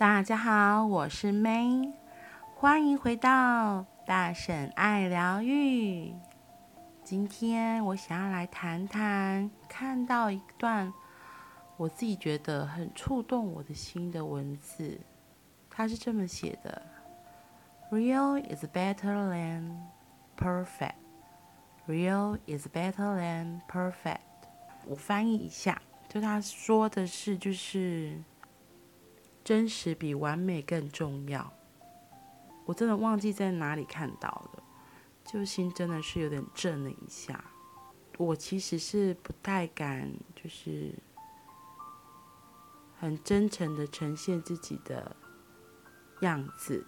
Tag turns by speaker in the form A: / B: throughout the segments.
A: 大家好，我是 May，欢迎回到大婶爱疗愈。今天我想要来谈谈，看到一段我自己觉得很触动我的心的文字，它是这么写的：Real is better than perfect. Real is better than perfect. 我翻译一下，就他说的是，就是。真实比完美更重要。我真的忘记在哪里看到了，就心真的是有点震了一下。我其实是不太敢，就是很真诚的呈现自己的样子。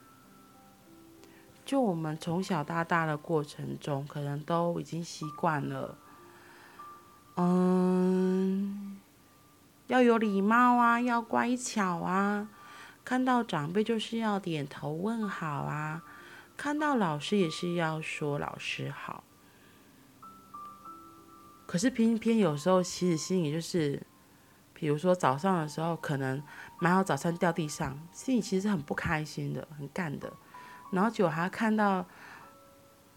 A: 就我们从小到大的过程中，可能都已经习惯了，嗯。要有礼貌啊，要乖巧啊，看到长辈就是要点头问好啊，看到老师也是要说老师好。可是偏偏有时候，其实心里就是，比如说早上的时候，可能买好早餐掉地上，心里其实很不开心的，很干的。然后就还要看到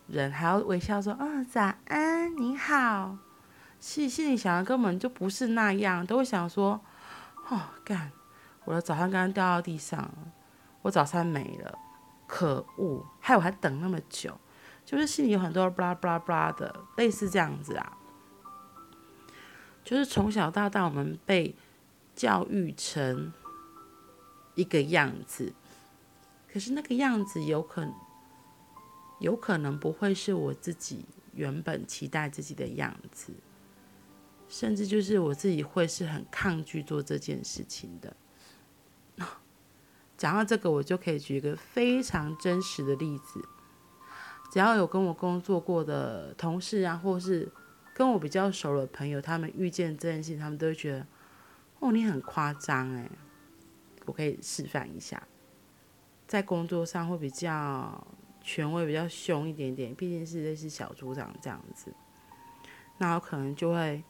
A: 人，还要微笑说：“嗯、哦，早安，你好。”心心里想的根本就不是那样，都会想说：“哦，干，我的早餐刚刚掉到地上，我早餐没了，可恶！害我还等那么久，就是心里有很多巴拉巴拉巴拉的，类似这样子啊。就是从小到大，我们被教育成一个样子，可是那个样子有可有可能不会是我自己原本期待自己的样子。”甚至就是我自己会是很抗拒做这件事情的。讲到这个，我就可以举一个非常真实的例子。只要有跟我工作过的同事啊，或是跟我比较熟的朋友，他们遇见这件事情，他们都会觉得：“哦，你很夸张哎！”我可以示范一下，在工作上会比较权威、比较凶一点点，毕竟是类似小组长这样子，那我可能就会。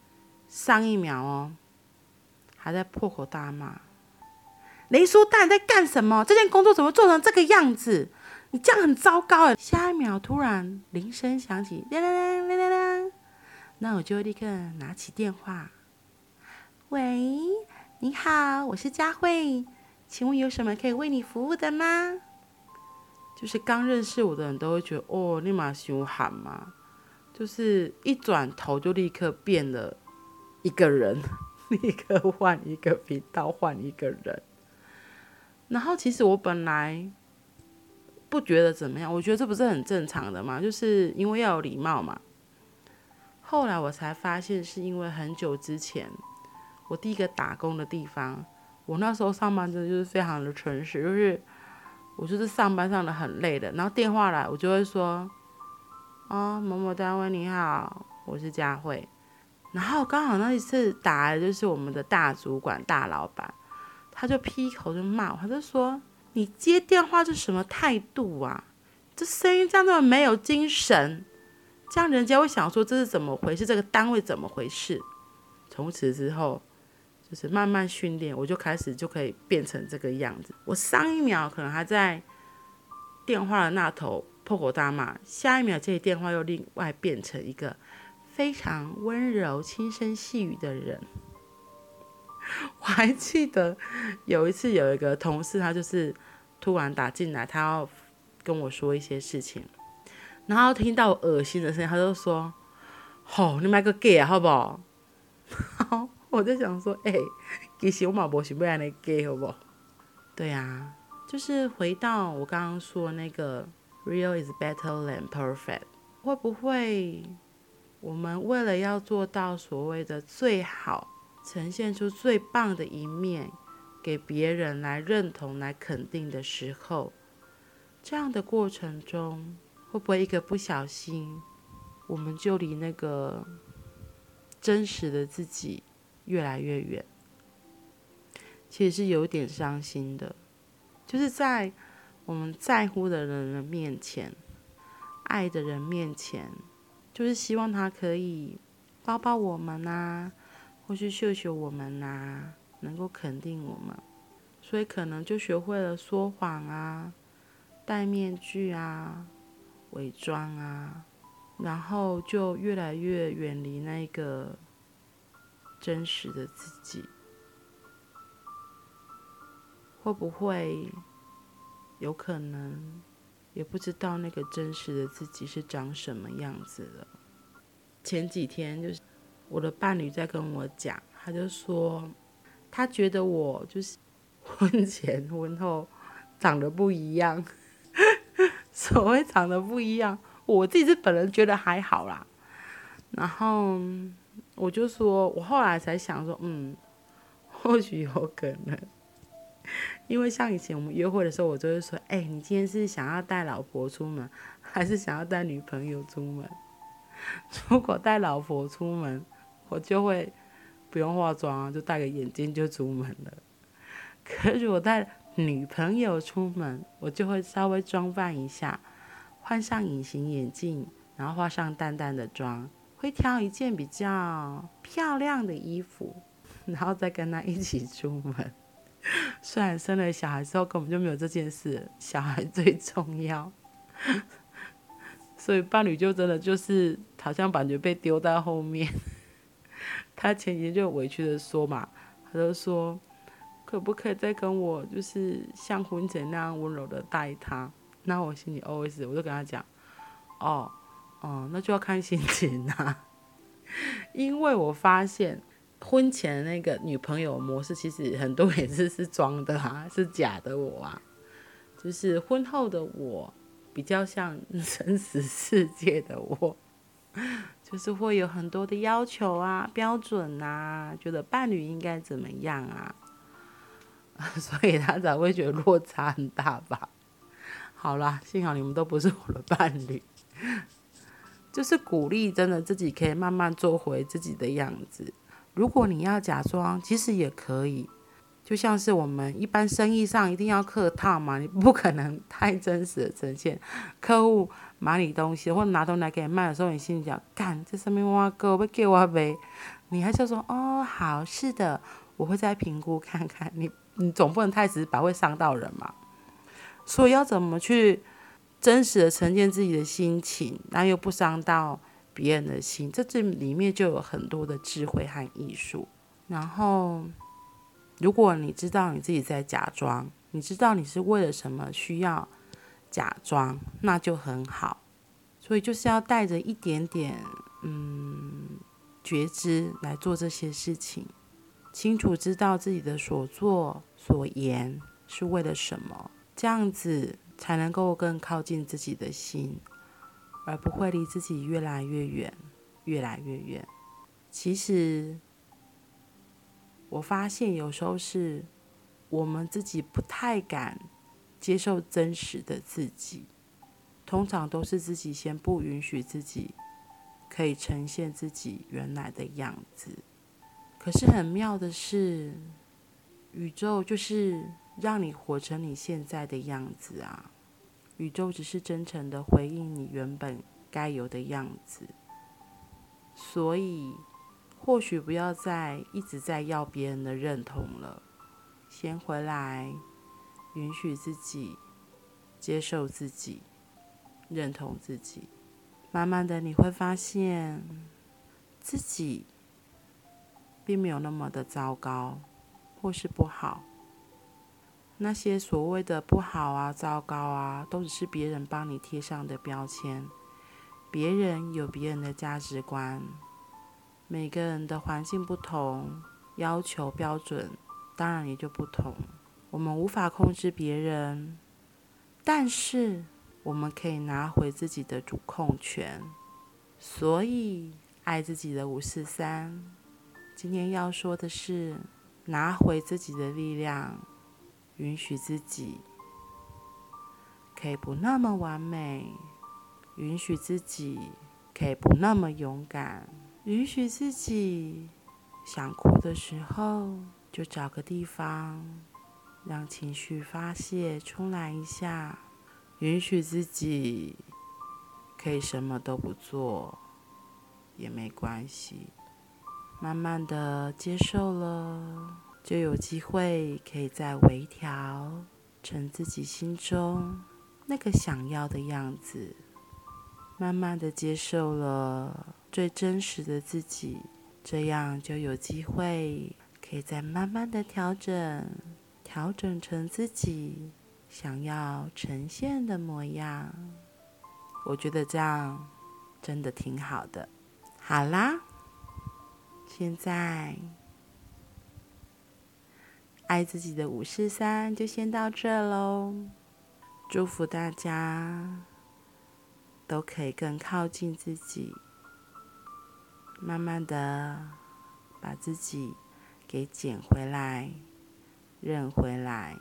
A: 上一秒哦，还在破口大骂，雷叔大，你在干什么？这件工作怎么做成这个样子？你这样很糟糕哎！下一秒突然铃声响起，亮亮亮亮亮亮，那我就立刻拿起电话，喂，你好，我是佳慧，请问有什么可以为你服务的吗？就是刚认识我的人都会觉得哦，立马凶悍嘛，就是一转头就立刻变了。一个人 立刻换一个频道，换一个人。然后其实我本来不觉得怎么样，我觉得这不是很正常的嘛，就是因为要有礼貌嘛。后来我才发现，是因为很久之前我第一个打工的地方，我那时候上班真的就是非常的诚实，就是我就是上班上的很累的，然后电话来我就会说：“哦，某某单位你好，我是佳慧。”然后刚好那一次打来就是我们的大主管、大老板，他就劈口就骂我，他就说：“你接电话是什么态度啊？这声音这样这么没有精神，这样人家会想说这是怎么回事？这个单位怎么回事？”从此之后，就是慢慢训练，我就开始就可以变成这个样子。我上一秒可能还在电话的那头破口大骂，下一秒这电话又另外变成一个。非常温柔、轻声细语的人，我还记得有一次有一个同事，他就是突然打进来，他要跟我说一些事情，然后听到恶心的声音，他就说：“吼、你买个 gay 啊，好不好？” 然后我就想说：“哎、欸，其实我嘛不想要那 gay，好不好？”对呀、啊，就是回到我刚刚说那个 “real is better than perfect”，会不会？我们为了要做到所谓的最好，呈现出最棒的一面，给别人来认同、来肯定的时候，这样的过程中，会不会一个不小心，我们就离那个真实的自己越来越远？其实是有点伤心的，就是在我们在乎的人的面前，爱的人面前。就是希望他可以抱抱我们呐、啊，或是秀秀我们呐、啊，能够肯定我们。所以可能就学会了说谎啊、戴面具啊、伪装啊，然后就越来越远离那个真实的自己。会不会有可能也不知道那个真实的自己是长什么样子了？前几天就是我的伴侣在跟我讲，他就说他觉得我就是婚前婚后长得不一样。所谓长得不一样，我自己是本人觉得还好啦。然后我就说，我后来才想说，嗯，或许有可能。因为像以前我们约会的时候，我就会说：“哎、你今天是想要带老婆出门，还是想要带女朋友出门？如果带老婆出门，我就会不用化妆啊，就戴个眼镜就出门了。可如果带女朋友出门，我就会稍微装扮一下，换上隐形眼镜，然后化上淡淡的妆，会挑一件比较漂亮的衣服，然后再跟她一起出门。” 虽然生了小孩之后根本就没有这件事，小孩最重要，所以伴侣就真的就是好像感觉被丢在后面。他前几天就委屈的说嘛，他就说可不可以再跟我就是像婚前那样温柔的待他？那我心里 OS，我就跟他讲，哦，哦，那就要看心情啊，因为我发现。婚前那个女朋友模式，其实很多也是是装的啊，是假的我啊。就是婚后的我，比较像 真实世界的我，就是会有很多的要求啊、标准啊，觉得伴侣应该怎么样啊，所以他才会觉得落差很大吧。好啦，幸好你们都不是我的伴侣，就是鼓励，真的自己可以慢慢做回自己的样子。如果你要假装，其实也可以，就像是我们一般生意上一定要客套嘛，你不可能太真实的呈现。客户买你东西或者拿东西来给你卖的时候，你心里讲，干这上面挖哥不给我呗，你还是说哦，好，是的，我会再评估看看。你你总不能太直白，会伤到人嘛。所以要怎么去真实的呈现自己的心情，但又不伤到别人的心，这这里面就有很多的智慧和艺术。然后，如果你知道你自己在假装，你知道你是为了什么需要假装，那就很好。所以就是要带着一点点嗯觉知来做这些事情，清楚知道自己的所作所言是为了什么，这样子才能够更靠近自己的心。而不会离自己越来越远，越来越远。其实，我发现有时候是我们自己不太敢接受真实的自己，通常都是自己先不允许自己可以呈现自己原来的样子。可是很妙的是，宇宙就是让你活成你现在的样子啊。宇宙只是真诚的回应你原本该有的样子，所以或许不要再一直在要别人的认同了，先回来，允许自己，接受自己，认同自己，慢慢的你会发现自己并没有那么的糟糕，或是不好。那些所谓的不好啊、糟糕啊，都只是别人帮你贴上的标签。别人有别人的价值观，每个人的环境不同，要求标准当然也就不同。我们无法控制别人，但是我们可以拿回自己的主控权。所以，爱自己的五四三，今天要说的是拿回自己的力量。允许自己可以不那么完美，允许自己可以不那么勇敢，允许自己想哭的时候就找个地方让情绪发泄出来一下，允许自己可以什么都不做也没关系，慢慢的接受了。就有机会可以再微调成自己心中那个想要的样子，慢慢的接受了最真实的自己，这样就有机会可以再慢慢的调整，调整成自己想要呈现的模样。我觉得这样真的挺好的。好啦，现在爱自己的五四三就先到这喽。祝福大家都可以更靠近自己，慢慢的把自己给捡回来、认回来。